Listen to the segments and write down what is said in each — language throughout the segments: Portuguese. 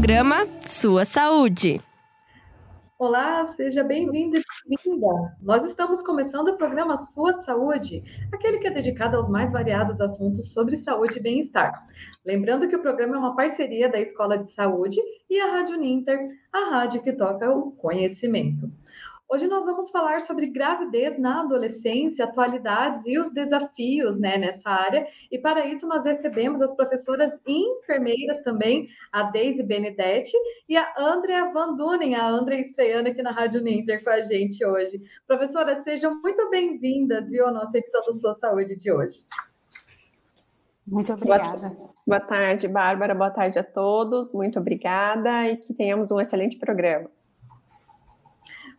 programa Sua Saúde. Olá, seja bem-vindo e bem-vinda. Nós estamos começando o programa Sua Saúde, aquele que é dedicado aos mais variados assuntos sobre saúde e bem-estar. Lembrando que o programa é uma parceria da Escola de Saúde e a Rádio Ninter, a rádio que toca o conhecimento. Hoje nós vamos falar sobre gravidez na adolescência, atualidades e os desafios né, nessa área. E para isso nós recebemos as professoras enfermeiras também, a Deise Benedetti e a Andrea Van Dunen, a Andrea estreando aqui na Rádio Ninter com a gente hoje. Professoras, sejam muito bem-vindas, viu, à nossa edição do Sua Saúde de hoje. Muito obrigada. Boa, boa tarde, Bárbara. Boa tarde a todos. Muito obrigada e que tenhamos um excelente programa.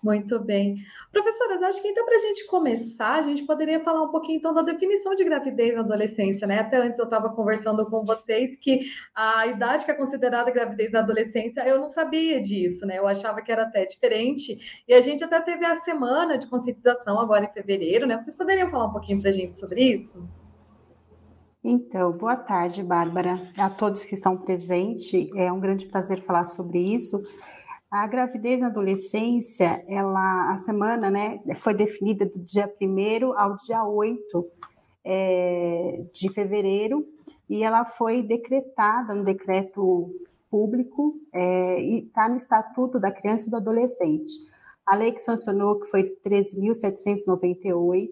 Muito bem. Professoras, acho que então para a gente começar, a gente poderia falar um pouquinho então da definição de gravidez na adolescência, né? Até antes eu estava conversando com vocês que a idade que é considerada gravidez na adolescência, eu não sabia disso, né? Eu achava que era até diferente. E a gente até teve a semana de conscientização agora em fevereiro, né? Vocês poderiam falar um pouquinho para a gente sobre isso? Então, boa tarde, Bárbara, a todos que estão presentes. É um grande prazer falar sobre isso. A gravidez na adolescência, ela, a semana, né, foi definida do dia 1 ao dia 8 é, de fevereiro, e ela foi decretada no decreto público é, e está no Estatuto da Criança e do Adolescente. A lei que sancionou, que foi 13.798,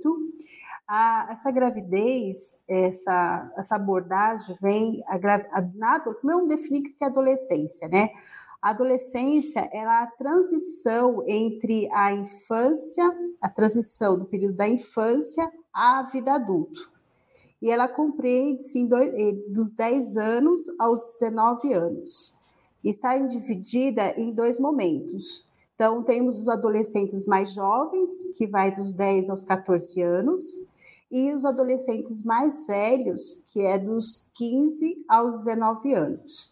a, essa gravidez, essa, essa abordagem vem, a, a, na, como definir o que é adolescência, né? A adolescência é a transição entre a infância, a transição do período da infância à vida adulta. E ela compreende-se eh, dos 10 anos aos 19 anos. Está dividida em dois momentos. Então, temos os adolescentes mais jovens, que vai dos 10 aos 14 anos, e os adolescentes mais velhos, que é dos 15 aos 19 anos.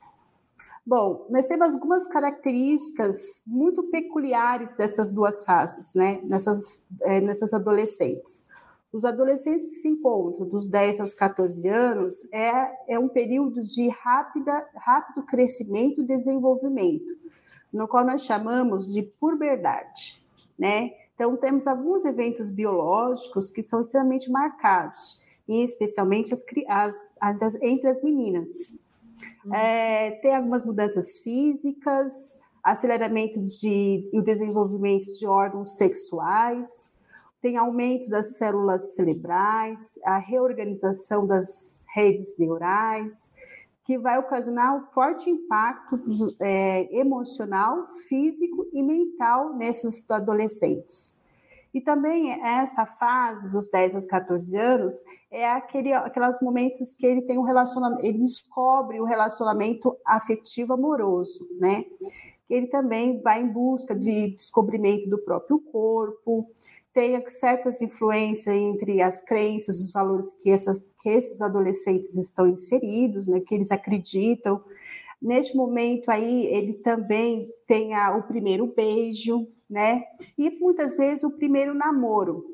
Bom, nós temos algumas características muito peculiares dessas duas fases, né? Nessas, é, nessas adolescentes. Os adolescentes que se encontram dos 10 aos 14 anos é, é um período de rápida, rápido crescimento e desenvolvimento, no qual nós chamamos de puberdade, né? Então, temos alguns eventos biológicos que são extremamente marcados, e especialmente as, as, as, entre as meninas. Uhum. É, tem algumas mudanças físicas, aceleramento de, e o desenvolvimento de órgãos sexuais, tem aumento das células cerebrais, a reorganização das redes neurais, que vai ocasionar um forte impacto é, emocional, físico e mental nesses adolescentes. E também essa fase dos 10 aos 14 anos é aquele aqueles momentos que ele tem um relacionamento, ele descobre o um relacionamento afetivo amoroso, né? Ele também vai em busca de descobrimento do próprio corpo, tem certas influências entre as crenças, os valores que, que esses adolescentes estão inseridos, né, que eles acreditam. Neste momento aí, ele também tem a, o primeiro beijo, né? E muitas vezes o primeiro namoro.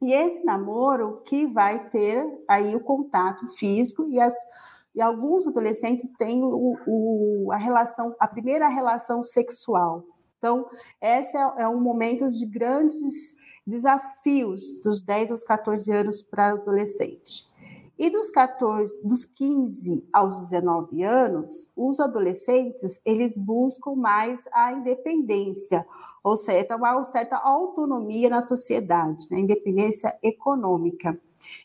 E esse namoro que vai ter aí o contato físico e as e alguns adolescentes têm o, o, a relação, a primeira relação sexual. Então, esse é, é um momento de grandes desafios dos 10 aos 14 anos para adolescente. E dos 14, dos 15 aos 19 anos, os adolescentes, eles buscam mais a independência, ou seja, uma certa autonomia na sociedade, né? independência econômica.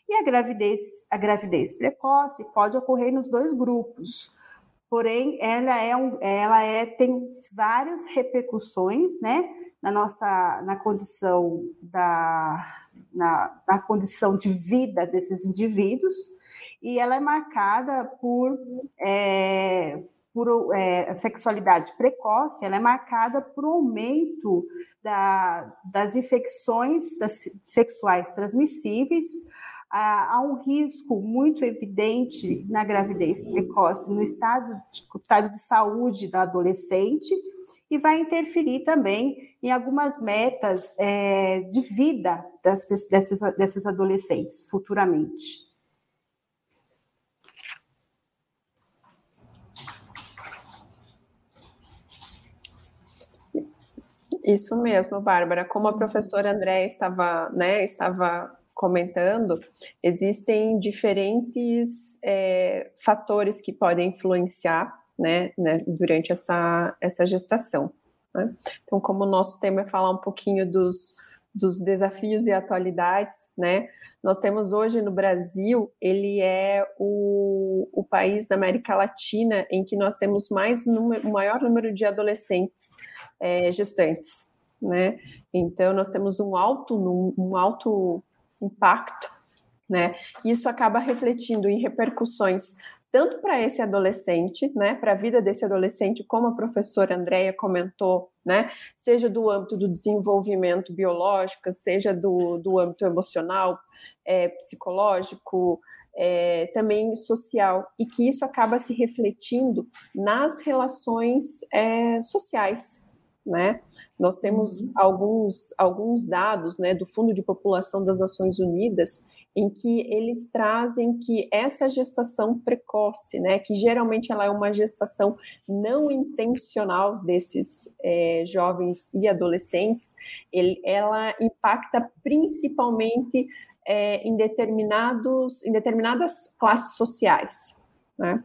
E a gravidez, a gravidez precoce pode ocorrer nos dois grupos, porém ela é, um, ela é tem várias repercussões, né, na nossa na condição da na, na condição de vida desses indivíduos e ela é marcada por é, por é, sexualidade precoce, ela é marcada por um aumento da, das infecções sexuais transmissíveis, há, há, um risco muito evidente na gravidez precoce, no estado de, estado de saúde da adolescente, e vai interferir também em algumas metas é, de vida das, desses, desses adolescentes futuramente. Isso mesmo, Bárbara. Como a professora André estava, né, estava comentando, existem diferentes é, fatores que podem influenciar né, né, durante essa, essa gestação. Né? Então, como o nosso tema é falar um pouquinho dos, dos desafios e atualidades, né? Nós temos hoje no Brasil, ele é o, o país da América Latina em que nós temos mais número, o maior número de adolescentes é, gestantes, né? Então nós temos um alto um alto impacto, né? Isso acaba refletindo em repercussões tanto para esse adolescente, né, para a vida desse adolescente, como a professora Andréia comentou, né, seja do âmbito do desenvolvimento biológico, seja do, do âmbito emocional, é, psicológico, é, também social, e que isso acaba se refletindo nas relações é, sociais, né? Nós temos uhum. alguns, alguns dados né, do Fundo de População das Nações Unidas em que eles trazem que essa gestação precoce, né, que geralmente ela é uma gestação não intencional desses é, jovens e adolescentes, ele, ela impacta principalmente é, em, determinados, em determinadas classes sociais. Né?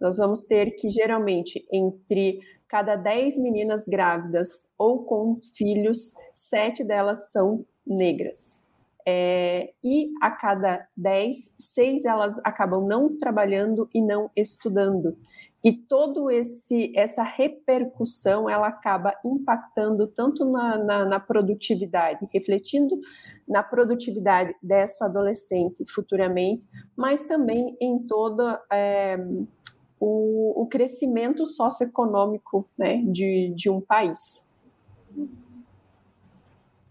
Nós vamos ter que, geralmente, entre cada 10 meninas grávidas ou com filhos, sete delas são negras. É, e a cada 10, seis elas acabam não trabalhando e não estudando. E todo esse essa repercussão ela acaba impactando tanto na, na, na produtividade, refletindo na produtividade dessa adolescente futuramente, mas também em todo é, o, o crescimento socioeconômico né, de, de um país.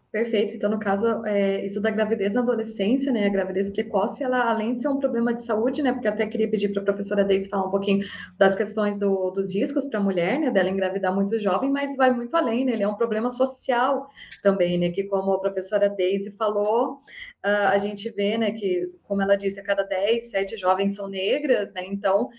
Perfeito. Então, no caso, é, isso da gravidez na adolescência, né? A gravidez precoce, ela, além de ser um problema de saúde, né? Porque até queria pedir para a professora Deise falar um pouquinho das questões do, dos riscos para a mulher, né? Dela engravidar muito jovem, mas vai muito além, né? Ele é um problema social também, né? Que, como a professora Deise falou, uh, a gente vê, né? Que, como ela disse, a cada 10, 7 jovens são negras, né? Então,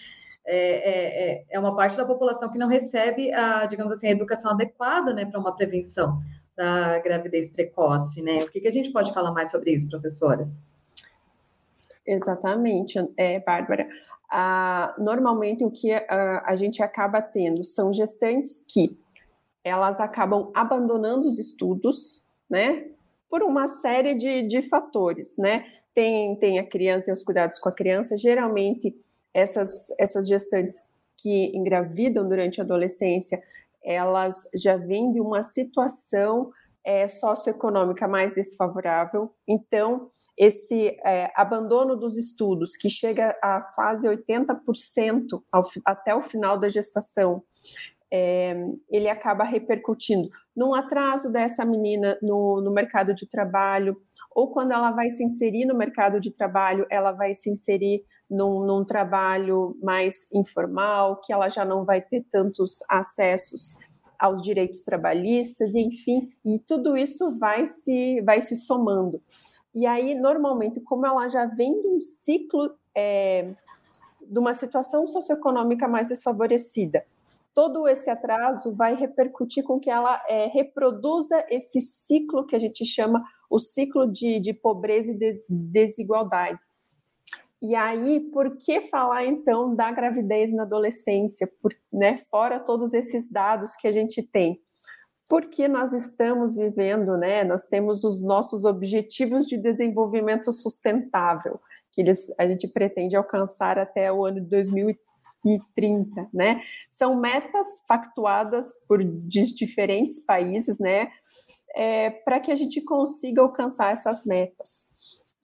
é, é, é uma parte da população que não recebe a, digamos assim, a educação adequada, né? Para uma prevenção da gravidez precoce, né? O que, que a gente pode falar mais sobre isso, professoras? Exatamente, é, Bárbara. Ah, normalmente o que a, a gente acaba tendo são gestantes que elas acabam abandonando os estudos, né? Por uma série de, de fatores, né? Tem, tem a criança, tem os cuidados com a criança. Geralmente, essas, essas gestantes que engravidam durante a adolescência, elas já vêm de uma situação é, socioeconômica mais desfavorável. Então, esse é, abandono dos estudos, que chega a quase 80% ao, até o final da gestação, é, ele acaba repercutindo num atraso dessa menina no, no mercado de trabalho, ou quando ela vai se inserir no mercado de trabalho, ela vai se inserir num, num, trabalho mais informal, que ela já não vai ter tantos acessos aos direitos trabalhistas, enfim, e tudo isso vai se, vai se somando. E aí, normalmente, como ela já vem de um ciclo é, de uma situação socioeconômica mais desfavorecida, todo esse atraso vai repercutir com que ela é, reproduza esse ciclo que a gente chama o ciclo de, de pobreza e de desigualdade. E aí, por que falar então da gravidez na adolescência, por, né, fora todos esses dados que a gente tem? Porque nós estamos vivendo, né, nós temos os nossos objetivos de desenvolvimento sustentável, que eles, a gente pretende alcançar até o ano de 2030, né? São metas pactuadas por diferentes países, né, é, para que a gente consiga alcançar essas metas.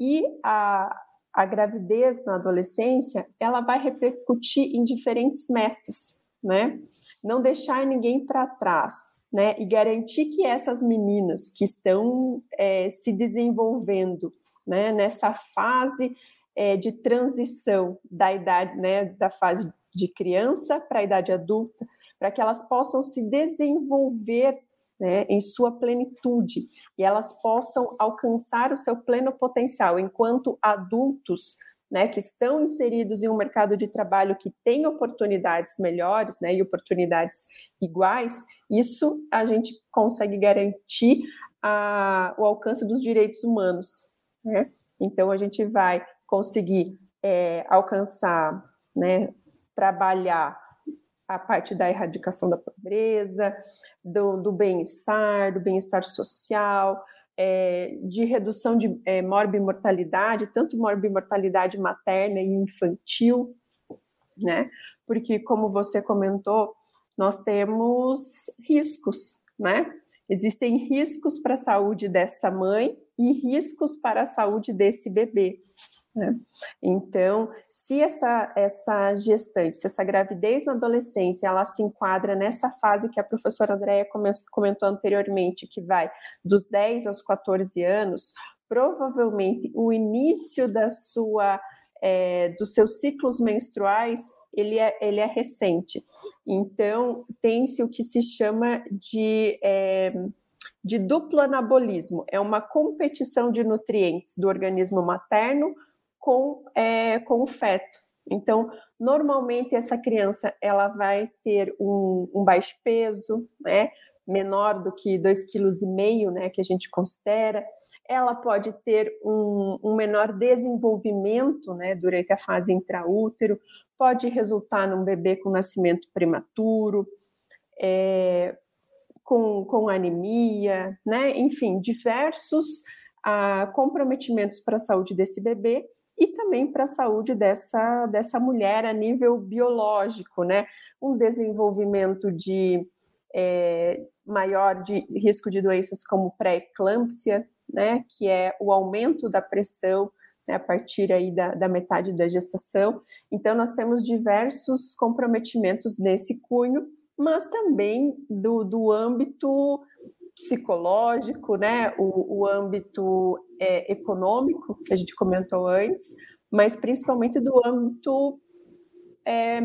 E a, a gravidez na adolescência, ela vai repercutir em diferentes metas, né? Não deixar ninguém para trás, né? E garantir que essas meninas que estão é, se desenvolvendo, né, nessa fase é, de transição da idade, né, da fase de criança para a idade adulta, para que elas possam se desenvolver né, em sua plenitude e elas possam alcançar o seu pleno potencial enquanto adultos né, que estão inseridos em um mercado de trabalho que tem oportunidades melhores, né, e oportunidades iguais, isso a gente consegue garantir a, o alcance dos direitos humanos, né? Então a gente vai conseguir é, alcançar, né, trabalhar a parte da erradicação da pobreza, do, bem-estar, do bem-estar social, é, de redução de é, morbimortalidade, tanto morbimortalidade materna e infantil, né? Porque, como você comentou, nós temos riscos, né? Existem riscos para a saúde dessa mãe e riscos para a saúde desse bebê. Né? Então, se essa, essa gestante, se essa gravidez na adolescência, ela se enquadra nessa fase que a professora Andréia comentou anteriormente, que vai dos 10 aos 14 anos, provavelmente o início da sua, é, dos seus ciclos menstruais, ele é, ele é recente. Então, tem-se o que se chama de... É, de duplo anabolismo, é uma competição de nutrientes do organismo materno com, é, com o feto. Então, normalmente essa criança ela vai ter um, um baixo peso, né, menor do que 2,5 kg, né, que a gente considera. Ela pode ter um, um menor desenvolvimento, né, durante a fase intraútero, pode resultar num bebê com nascimento prematuro, é, com, com anemia, né, enfim, diversos ah, comprometimentos para a saúde desse bebê e também para a saúde dessa, dessa mulher a nível biológico, né? Um desenvolvimento de é, maior de risco de doenças como pré-eclâmpsia, né? Que é o aumento da pressão né, a partir aí da, da metade da gestação. Então, nós temos diversos comprometimentos nesse cunho, mas também do, do âmbito psicológico, né, o, o âmbito é, econômico, que a gente comentou antes, mas principalmente do âmbito é,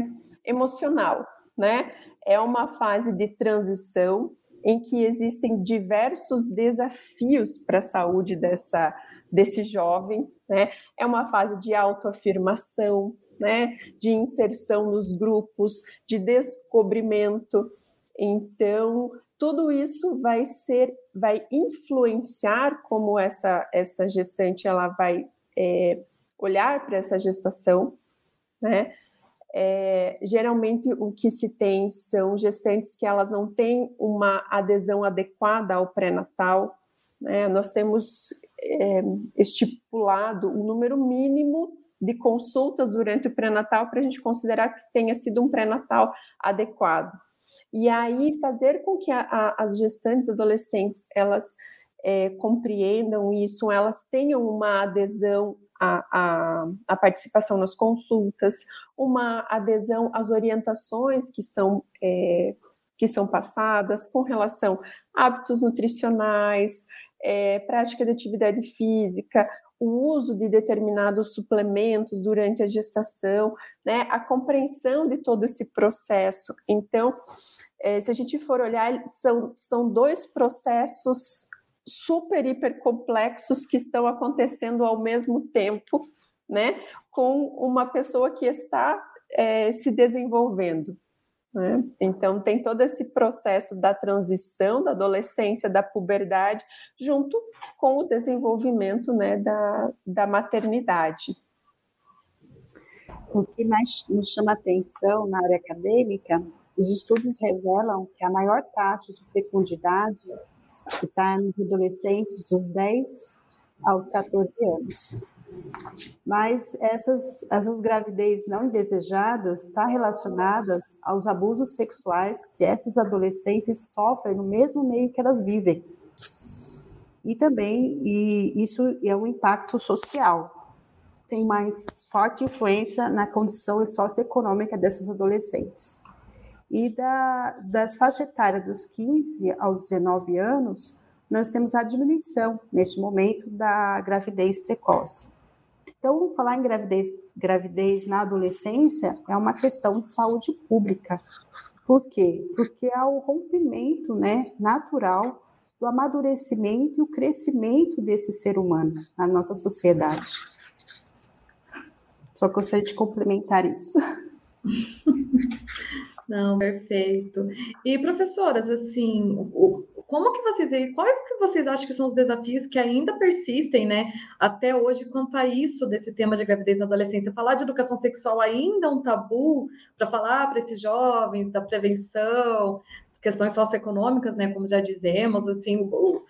emocional, né? É uma fase de transição em que existem diversos desafios para a saúde dessa, desse jovem, né? É uma fase de autoafirmação, né? De inserção nos grupos, de descobrimento. Então, tudo isso vai ser, vai influenciar como essa, essa gestante ela vai é, olhar para essa gestação, né? É, geralmente o que se tem são gestantes que elas não têm uma adesão adequada ao pré-natal. Né? Nós temos é, estipulado um número mínimo de consultas durante o pré-natal para a gente considerar que tenha sido um pré-natal adequado. E aí fazer com que a, a, as gestantes adolescentes elas é, compreendam isso, elas tenham uma adesão à, participação nas consultas, uma adesão às orientações que são é, que são passadas com relação a hábitos nutricionais, é, prática de atividade física, o uso de determinados suplementos durante a gestação, né, a compreensão de todo esse processo. Então, é, se a gente for olhar, são, são dois processos super, hiper complexos que estão acontecendo ao mesmo tempo, né, com uma pessoa que está é, se desenvolvendo. Né? Então, tem todo esse processo da transição, da adolescência, da puberdade, junto com o desenvolvimento né, da, da maternidade. O que mais nos chama atenção na área acadêmica, os estudos revelam que a maior taxa de fecundidade está nos adolescentes dos 10 aos 14 anos. Mas essas, essas gravidez não indesejadas estão tá relacionadas aos abusos sexuais que esses adolescentes sofrem no mesmo meio que elas vivem. E também e isso é um impacto social. Tem uma forte influência na condição socioeconômica dessas adolescentes. E da, das faixas etárias dos 15 aos 19 anos, nós temos a diminuição, neste momento, da gravidez precoce. Então, falar em gravidez, gravidez na adolescência é uma questão de saúde pública. Por quê? Porque há o rompimento né, natural do amadurecimento e o crescimento desse ser humano na nossa sociedade. Só gostaria de complementar isso. Não, perfeito. E professoras, assim, como que vocês veem, quais que vocês acham que são os desafios que ainda persistem, né, até hoje quanto a isso desse tema de gravidez na adolescência? Falar de educação sexual ainda é um tabu para falar para esses jovens da prevenção, questões socioeconômicas, né, como já dizemos, assim, o,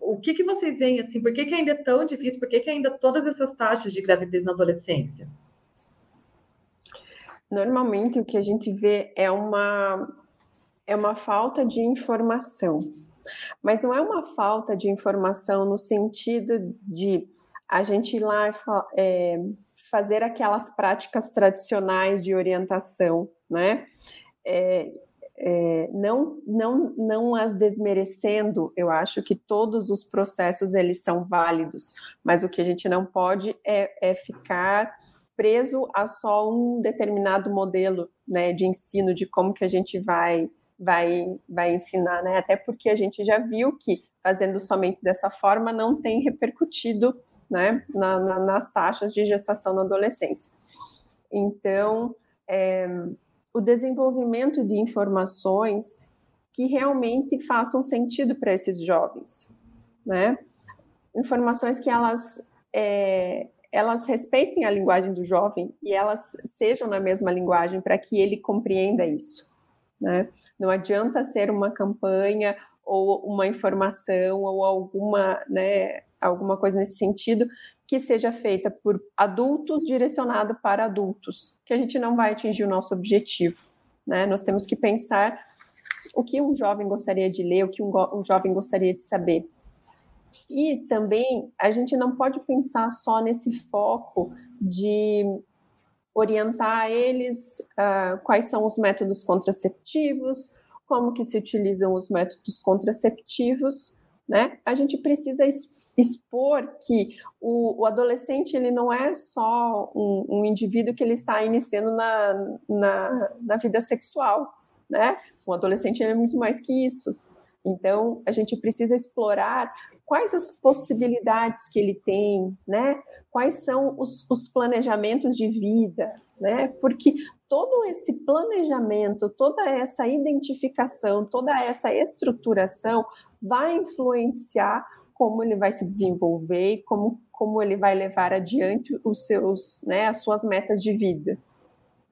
o que que vocês veem assim? Por que, que ainda é tão difícil? Por que, que ainda todas essas taxas de gravidez na adolescência? Normalmente o que a gente vê é uma é uma falta de informação. Mas não é uma falta de informação no sentido de a gente ir lá é, fazer aquelas práticas tradicionais de orientação, né? É, é, não, não, não as desmerecendo, eu acho que todos os processos eles são válidos, mas o que a gente não pode é, é ficar preso a só um determinado modelo né, de ensino, de como que a gente vai, vai, vai ensinar, né? Até porque a gente já viu que fazendo somente dessa forma não tem repercutido né, na, na, nas taxas de gestação na adolescência. Então, é, o desenvolvimento de informações que realmente façam sentido para esses jovens, né? Informações que elas é, elas respeitem a linguagem do jovem e elas sejam na mesma linguagem para que ele compreenda isso. Né? Não adianta ser uma campanha ou uma informação ou alguma, né, alguma coisa nesse sentido que seja feita por adultos direcionado para adultos, que a gente não vai atingir o nosso objetivo. Né? Nós temos que pensar o que um jovem gostaria de ler, o que um, um jovem gostaria de saber. E também a gente não pode pensar só nesse foco de orientar eles uh, quais são os métodos contraceptivos, como que se utilizam os métodos contraceptivos, né? A gente precisa expor que o, o adolescente ele não é só um, um, indivíduo que ele está iniciando na, na, na vida sexual, né? O adolescente é muito mais que isso. Então, a gente precisa explorar quais as possibilidades que ele tem, né? Quais são os, os planejamentos de vida, né? Porque todo esse planejamento, toda essa identificação, toda essa estruturação vai influenciar como ele vai se desenvolver e como, como ele vai levar adiante os seus, né, as suas metas de vida.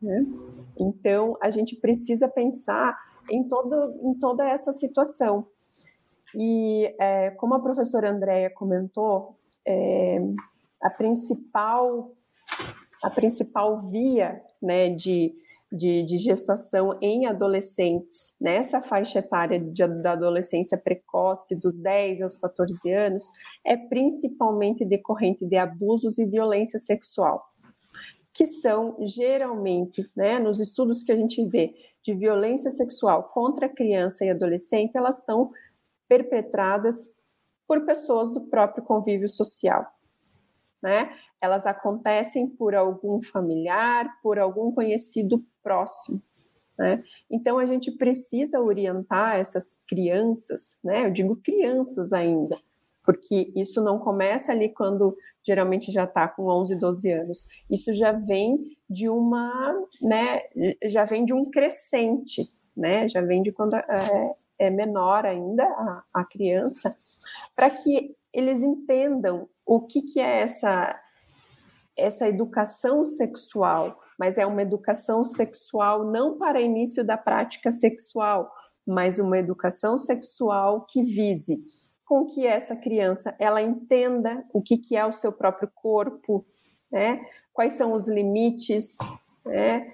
Né? Então, a gente precisa pensar em, todo, em toda essa situação. E é, como a professora Andréia comentou, é, a principal a principal via né, de, de, de, gestação em adolescentes, nessa faixa etária de, da adolescência precoce, dos 10 aos 14 anos, é principalmente decorrente de abusos e violência sexual, que são geralmente, né, nos estudos que a gente vê de violência sexual contra criança e adolescente, elas são perpetradas por pessoas do próprio convívio social. Né? Elas acontecem por algum familiar, por algum conhecido próximo. Né? Então a gente precisa orientar essas crianças, né? Eu digo crianças ainda, porque isso não começa ali quando geralmente já está com 11, 12 anos. Isso já vem de uma, né? Já vem de um crescente, né? Já vem de quando é, é menor ainda, a, a criança, para que eles entendam o que, que é essa, essa educação sexual, mas é uma educação sexual não para início da prática sexual, mas uma educação sexual que vise com que essa criança ela entenda o que, que é o seu próprio corpo, né? quais são os limites, né?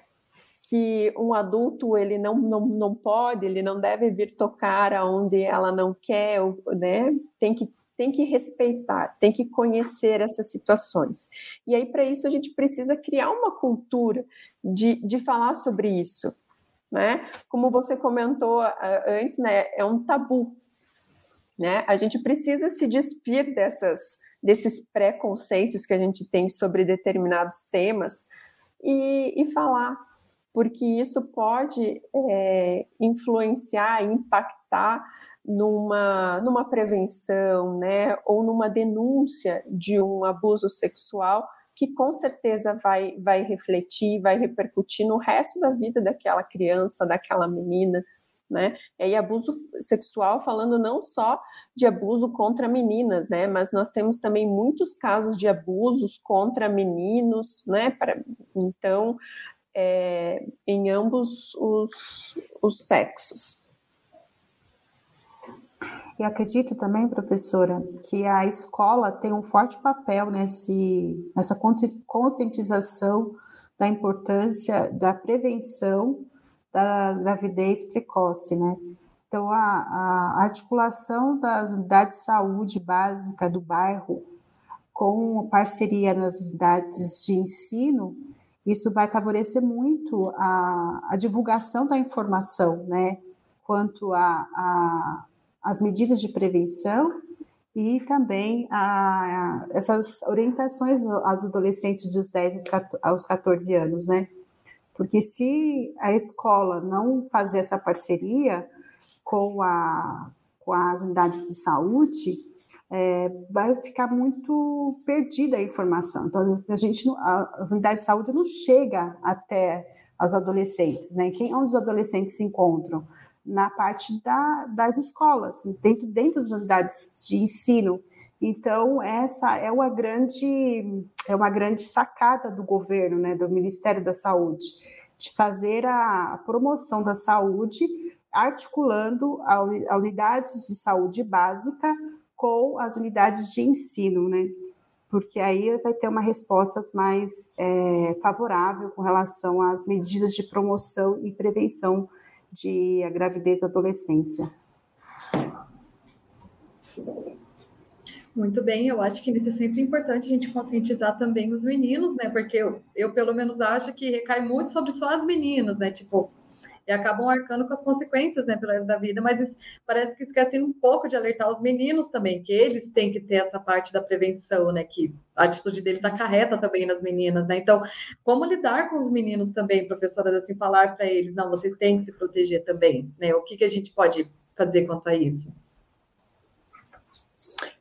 Que um adulto ele não, não, não pode, ele não deve vir tocar aonde ela não quer, né? Tem que tem que respeitar, tem que conhecer essas situações. E aí, para isso, a gente precisa criar uma cultura de, de falar sobre isso. Né? Como você comentou uh, antes, né, é um tabu. Né? A gente precisa se despir dessas, desses preconceitos que a gente tem sobre determinados temas e, e falar porque isso pode é, influenciar, impactar numa, numa prevenção, né, ou numa denúncia de um abuso sexual que com certeza vai, vai refletir, vai repercutir no resto da vida daquela criança, daquela menina, né? E abuso sexual, falando não só de abuso contra meninas, né? Mas nós temos também muitos casos de abusos contra meninos, né? Pra, então, é, em ambos os, os sexos. E acredito também, professora, que a escola tem um forte papel nesse, nessa conscientização da importância da prevenção da gravidez precoce, né? Então, a, a articulação das unidades de saúde básica do bairro com parceria nas unidades de ensino, isso vai favorecer muito a, a divulgação da informação, né? Quanto a, a as medidas de prevenção e também a, a, essas orientações às adolescentes dos 10 aos 14 anos, né? Porque se a escola não fazer essa parceria com, a, com as unidades de saúde, é, vai ficar muito perdida a informação. Então, a gente, as unidades de saúde não chega até os adolescentes, né? Quem onde os adolescentes se encontram? Na parte da, das escolas, dentro, dentro das unidades de ensino. Então, essa é uma grande, é uma grande sacada do governo, né, do Ministério da Saúde, de fazer a promoção da saúde, articulando a, unidades de saúde básica com as unidades de ensino, né? Porque aí vai ter uma resposta mais é, favorável com relação às medidas de promoção e prevenção de a gravidez da adolescência. Muito bem, eu acho que isso é sempre importante a gente conscientizar também os meninos, né? Porque eu, eu pelo menos acho que recai muito sobre só as meninas, né? Tipo, e acabam arcando com as consequências, né, pelo resto da vida, mas parece que esquecem um pouco de alertar os meninos também, que eles têm que ter essa parte da prevenção, né, que a atitude deles acarreta também nas meninas, né, então, como lidar com os meninos também, professoras, assim, falar para eles, não, vocês têm que se proteger também, né, o que, que a gente pode fazer quanto a isso?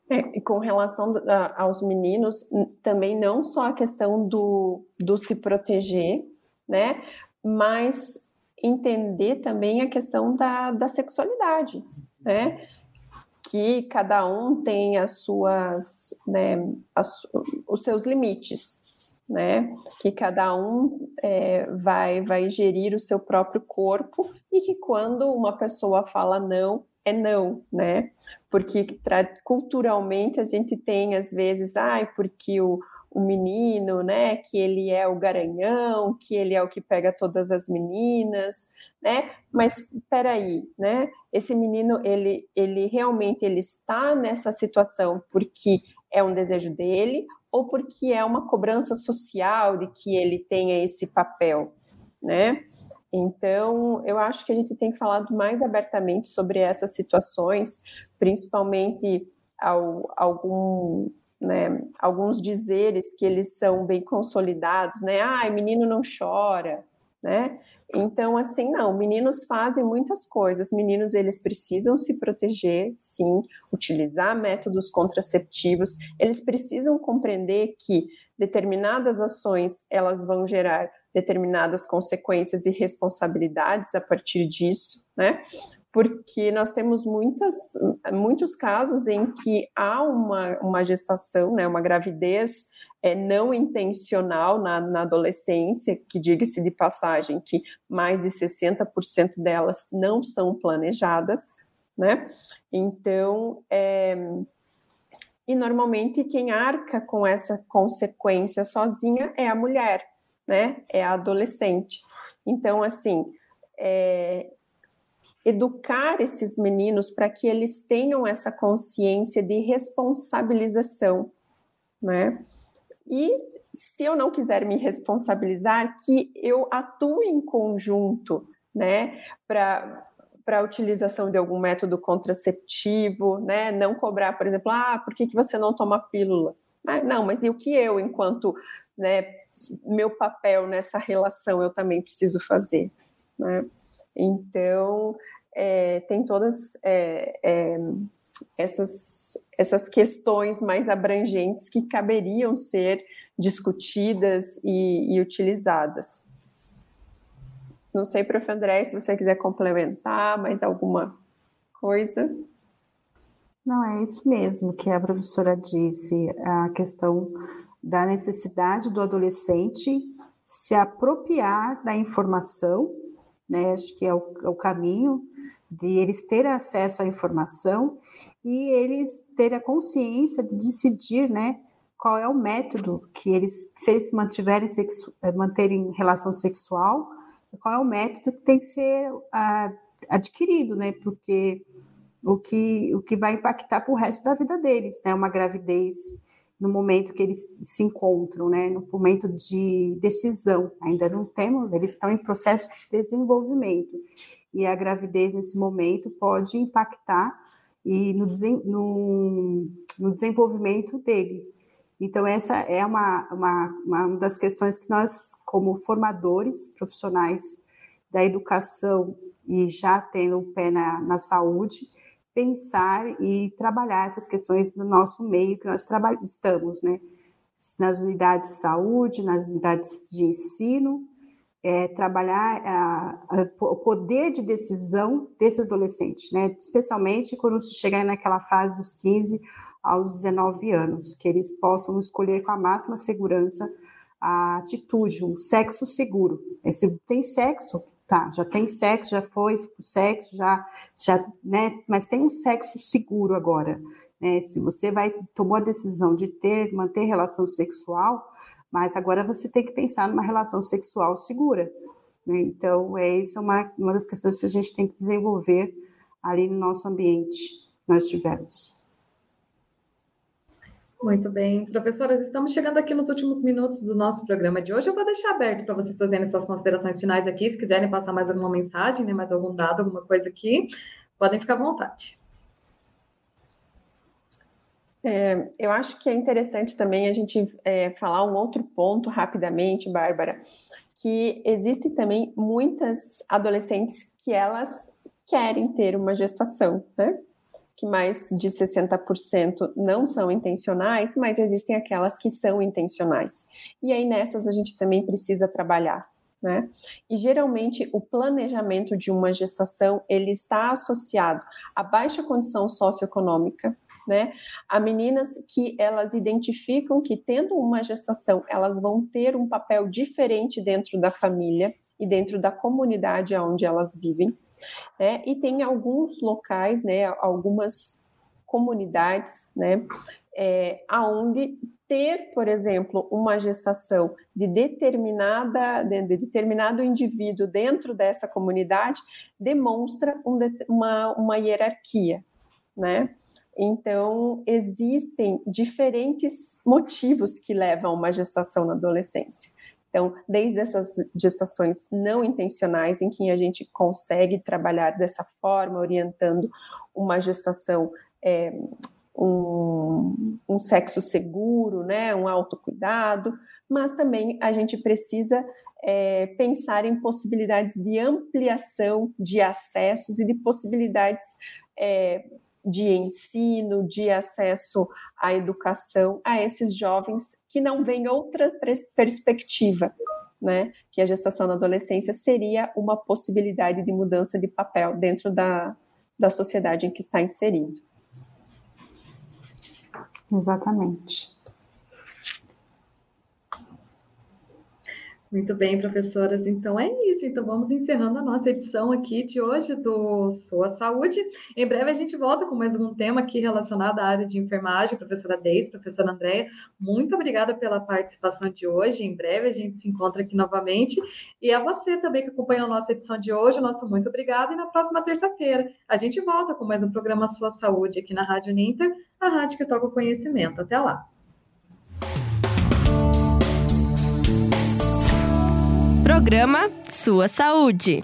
É, com relação aos meninos, também não só a questão do, do se proteger, né? Mas entender também a questão da, da sexualidade, né? Que cada um tem as suas, né, as, os seus limites, né? Que cada um é, vai, vai gerir o seu próprio corpo e que quando uma pessoa fala não, é não, né? Porque culturalmente a gente tem às vezes, ai, porque o, o menino, né, que ele é o garanhão, que ele é o que pega todas as meninas, né? Mas peraí, né? Esse menino, ele, ele realmente ele está nessa situação porque é um desejo dele ou porque é uma cobrança social de que ele tenha esse papel, né? Então, eu acho que a gente tem falado mais abertamente sobre essas situações, principalmente ao, algum né, alguns dizeres que eles são bem consolidados, né? Ah, menino não chora, né? Então, assim, não, meninos fazem muitas coisas, meninos eles precisam se proteger, sim, utilizar métodos contraceptivos, eles precisam compreender que determinadas ações elas vão gerar determinadas consequências e responsabilidades a partir disso, né? Porque nós temos muitas, muitos casos em que há uma, uma gestação, né, uma gravidez é, não intencional na, na adolescência, que diga-se de passagem que mais de 60% delas não são planejadas, né? Então, é, e normalmente quem arca com essa consequência sozinha é a mulher, né? É a adolescente. Então, assim, é, educar esses meninos para que eles tenham essa consciência de responsabilização, né? E se eu não quiser me responsabilizar, que eu atue em conjunto, né, para para a utilização de algum método contraceptivo, né? Não cobrar, por exemplo, ah, por que, que você não toma pílula? Ah, não, mas e o que eu, enquanto né, meu papel nessa relação, eu também preciso fazer, né? Então, é, tem todas é, é, essas, essas questões mais abrangentes que caberiam ser discutidas e, e utilizadas. Não sei, prof. André, se você quiser complementar mais alguma coisa. Não, é isso mesmo que a professora disse, a questão da necessidade do adolescente se apropriar da informação, né? Acho que é o, é o caminho de eles terem acesso à informação e eles terem a consciência de decidir, né? Qual é o método que eles, se eles mantiverem sexu, eh, manterem relação sexual, qual é o método que tem que ser a, adquirido, né? Porque o que, o que vai impactar para o resto da vida deles, né? Uma gravidez no momento que eles se encontram, né? No momento de decisão, ainda não temos, eles estão em processo de desenvolvimento e a gravidez nesse momento pode impactar e no, no, no desenvolvimento dele. Então, essa é uma, uma, uma das questões que nós, como formadores profissionais da educação e já tendo o pé na, na saúde, pensar e trabalhar essas questões no nosso meio que nós estamos, né? Nas unidades de saúde, nas unidades de ensino, é, trabalhar a, a, o poder de decisão desse adolescente, né? Especialmente quando se chegar naquela fase dos 15 aos 19 anos, que eles possam escolher com a máxima segurança a atitude, um sexo seguro. Se tem sexo, tá, já tem sexo, já foi sexo, já, já, né? Mas tem um sexo seguro agora. Né? Se você vai tomou a decisão de ter, manter relação sexual, mas agora você tem que pensar numa relação sexual segura. Né? Então, é isso é uma, uma das questões que a gente tem que desenvolver ali no nosso ambiente nós tivermos. Muito bem, professoras, estamos chegando aqui nos últimos minutos do nosso programa de hoje. Eu vou deixar aberto para vocês fazerem suas considerações finais aqui, se quiserem passar mais alguma mensagem, né, mais algum dado, alguma coisa aqui, podem ficar à vontade. É, eu acho que é interessante também a gente é, falar um outro ponto rapidamente, Bárbara, que existem também muitas adolescentes que elas querem ter uma gestação, né? Que mais de 60% não são intencionais, mas existem aquelas que são intencionais. E aí nessas a gente também precisa trabalhar, né? E geralmente o planejamento de uma gestação ele está associado à baixa condição socioeconômica, né? A meninas que elas identificam que tendo uma gestação elas vão ter um papel diferente dentro da família e dentro da comunidade onde elas vivem, né? E tem alguns locais, né? Algumas comunidades, né? É, aonde ter, por exemplo, uma gestação de determinada de, de determinado indivíduo dentro dessa comunidade demonstra um, uma, uma hierarquia, né? Então, existem diferentes motivos que levam a uma gestação na adolescência. Então, desde essas gestações não intencionais, em que a gente consegue trabalhar dessa forma, orientando uma gestação é, um, um sexo seguro, né, um autocuidado, mas também a gente precisa é, pensar em possibilidades de ampliação de acessos e de possibilidades é, de ensino, de acesso à educação a esses jovens que não veem outra perspectiva, né? Que a gestação na adolescência seria uma possibilidade de mudança de papel dentro da, da sociedade em que está inserido. Exatamente. Muito bem, professoras. Então é isso. Então vamos encerrando a nossa edição aqui de hoje do Sua Saúde. Em breve a gente volta com mais um tema aqui relacionado à área de enfermagem. Professora Deis, professora Andréia, muito obrigada pela participação de hoje. Em breve a gente se encontra aqui novamente. E a você também que acompanhou a nossa edição de hoje, nosso muito obrigado. E na próxima terça-feira a gente volta com mais um programa Sua Saúde aqui na Rádio Ninter, a rádio que toca o conhecimento. Até lá. Programa Sua Saúde.